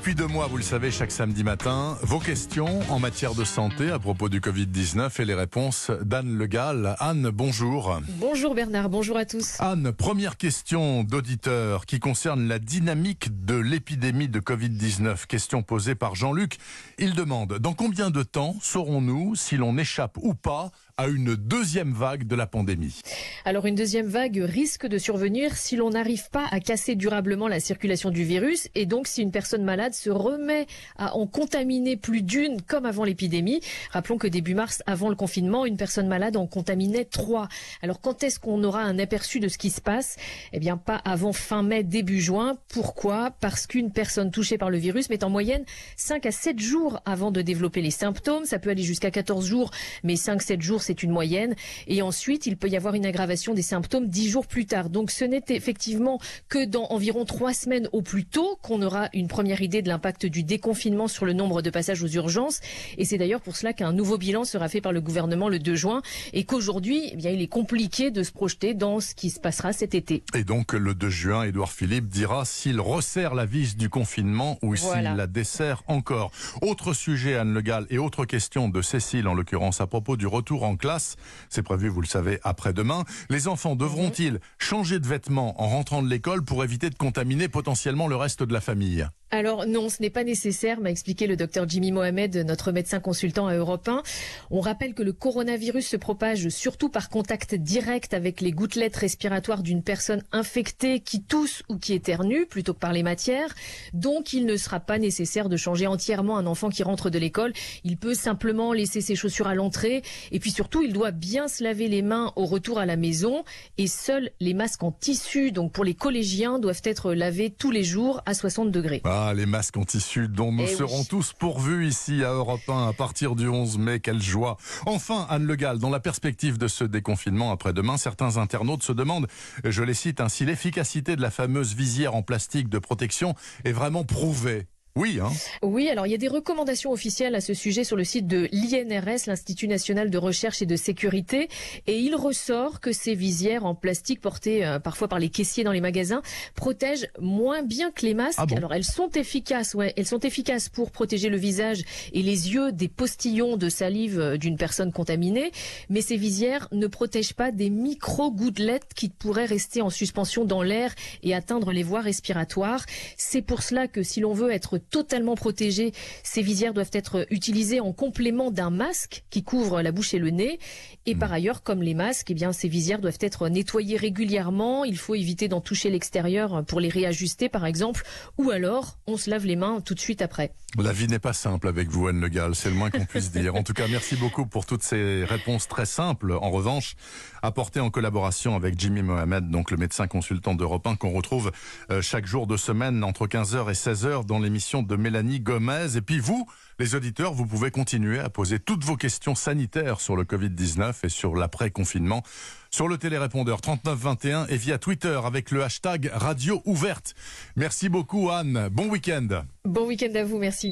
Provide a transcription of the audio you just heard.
Depuis deux mois, vous le savez, chaque samedi matin, vos questions en matière de santé à propos du Covid-19 et les réponses d'Anne Le Gall. Anne, bonjour. Bonjour Bernard, bonjour à tous. Anne, première question d'auditeur qui concerne la dynamique de l'épidémie de Covid-19. Question posée par Jean-Luc. Il demande, dans combien de temps saurons-nous si l'on échappe ou pas à une deuxième vague de la pandémie Alors une deuxième vague risque de survenir si l'on n'arrive pas à casser durablement la circulation du virus et donc si une personne malade se remet à en contaminer plus d'une comme avant l'épidémie. Rappelons que début mars, avant le confinement, une personne malade en contaminait trois. Alors quand est-ce qu'on aura un aperçu de ce qui se passe? Eh bien pas avant fin mai, début juin. Pourquoi? Parce qu'une personne touchée par le virus met en moyenne 5 à 7 jours avant de développer les symptômes. Ça peut aller jusqu'à 14 jours, mais 5-7 jours, c'est une moyenne. Et ensuite, il peut y avoir une aggravation des symptômes 10 jours plus tard. Donc ce n'est effectivement que dans environ 3 semaines au plus tôt qu'on aura une première idée de l'impact du déconfinement sur le nombre de passages aux urgences. Et c'est d'ailleurs pour cela qu'un nouveau bilan sera fait par le gouvernement le 2 juin et qu'aujourd'hui, eh bien, il est compliqué de se projeter dans ce qui se passera cet été. Et donc le 2 juin, Édouard Philippe dira s'il resserre la vis du confinement ou Voilà. s'il la dessert encore. Autre sujet, Anne Le Gall, et autre question de Cécile en l'occurrence à propos du retour en classe. C'est prévu, vous le savez, après-demain. Les enfants devront-ils changer de vêtements en rentrant de l'école pour éviter de contaminer potentiellement le reste de la famille? Alors non, ce n'est pas nécessaire, m'a expliqué le docteur Jimmy Mohamed, notre médecin consultant à Europe 1. On rappelle que le coronavirus se propage surtout par contact direct avec les gouttelettes respiratoires d'une personne infectée qui tousse ou qui éternue, plutôt que par les matières. Donc il ne sera pas nécessaire de changer entièrement un enfant qui rentre de l'école. Il peut simplement laisser ses chaussures à l'entrée. Et puis surtout, il doit bien se laver les mains au retour à la maison. Et seuls les masques en tissu, donc pour les collégiens, doivent être lavés tous les jours à 60 degrés. Ah, les masques en tissu dont nous Eh oui. serons tous pourvus ici à Europe 1 à partir du 11 mai. Quelle joie. Enfin, Anne Le Gall, dans la perspective de ce déconfinement après-demain, certains internautes se demandent, je les cite, hein, si l'efficacité de la fameuse visière en plastique de protection est vraiment prouvée. Oui, hein. Oui, alors il y a des recommandations officielles à ce sujet sur le site de l'INRS, l'Institut national de recherche et de sécurité, et il ressort que ces visières en plastique portées euh, parfois par les caissiers dans les magasins protègent moins bien que les masques. Ah bon? Alors elles sont efficaces, ouais, elles sont efficaces pour protéger le visage et les yeux des postillons de salive euh, d'une personne contaminée, mais ces visières ne protègent pas des micro-gouttelettes qui pourraient rester en suspension dans l'air et atteindre les voies respiratoires. C'est pour cela que si l'on veut être totalement protégé, ces visières doivent être utilisées en complément d'un masque qui couvre la bouche et le nez. Et par ailleurs, comme les masques, eh bien, ces visières doivent être nettoyées régulièrement. Il faut éviter d'en toucher l'extérieur pour les réajuster, par exemple. Ou alors, on se lave les mains tout de suite après. La vie n'est pas simple avec vous, Anne Le Gall, c'est le moins qu'on puisse dire. En tout cas, merci beaucoup pour toutes ces réponses très simples. En revanche, apportées en collaboration avec Jimmy Mohamed, donc le médecin consultant d'Europe 1 qu'on retrouve euh, chaque jour de semaine entre 15h et 16h dans l'émission de Mélanie Gomez. Et puis vous, les auditeurs, vous pouvez continuer à poser toutes vos questions sanitaires sur le Covid-19 et sur l'après-confinement sur le télérépondeur 3921 et via Twitter avec le hashtag Radio Ouverte. Merci beaucoup Anne. Bon week-end. Bon week-end à vous, merci.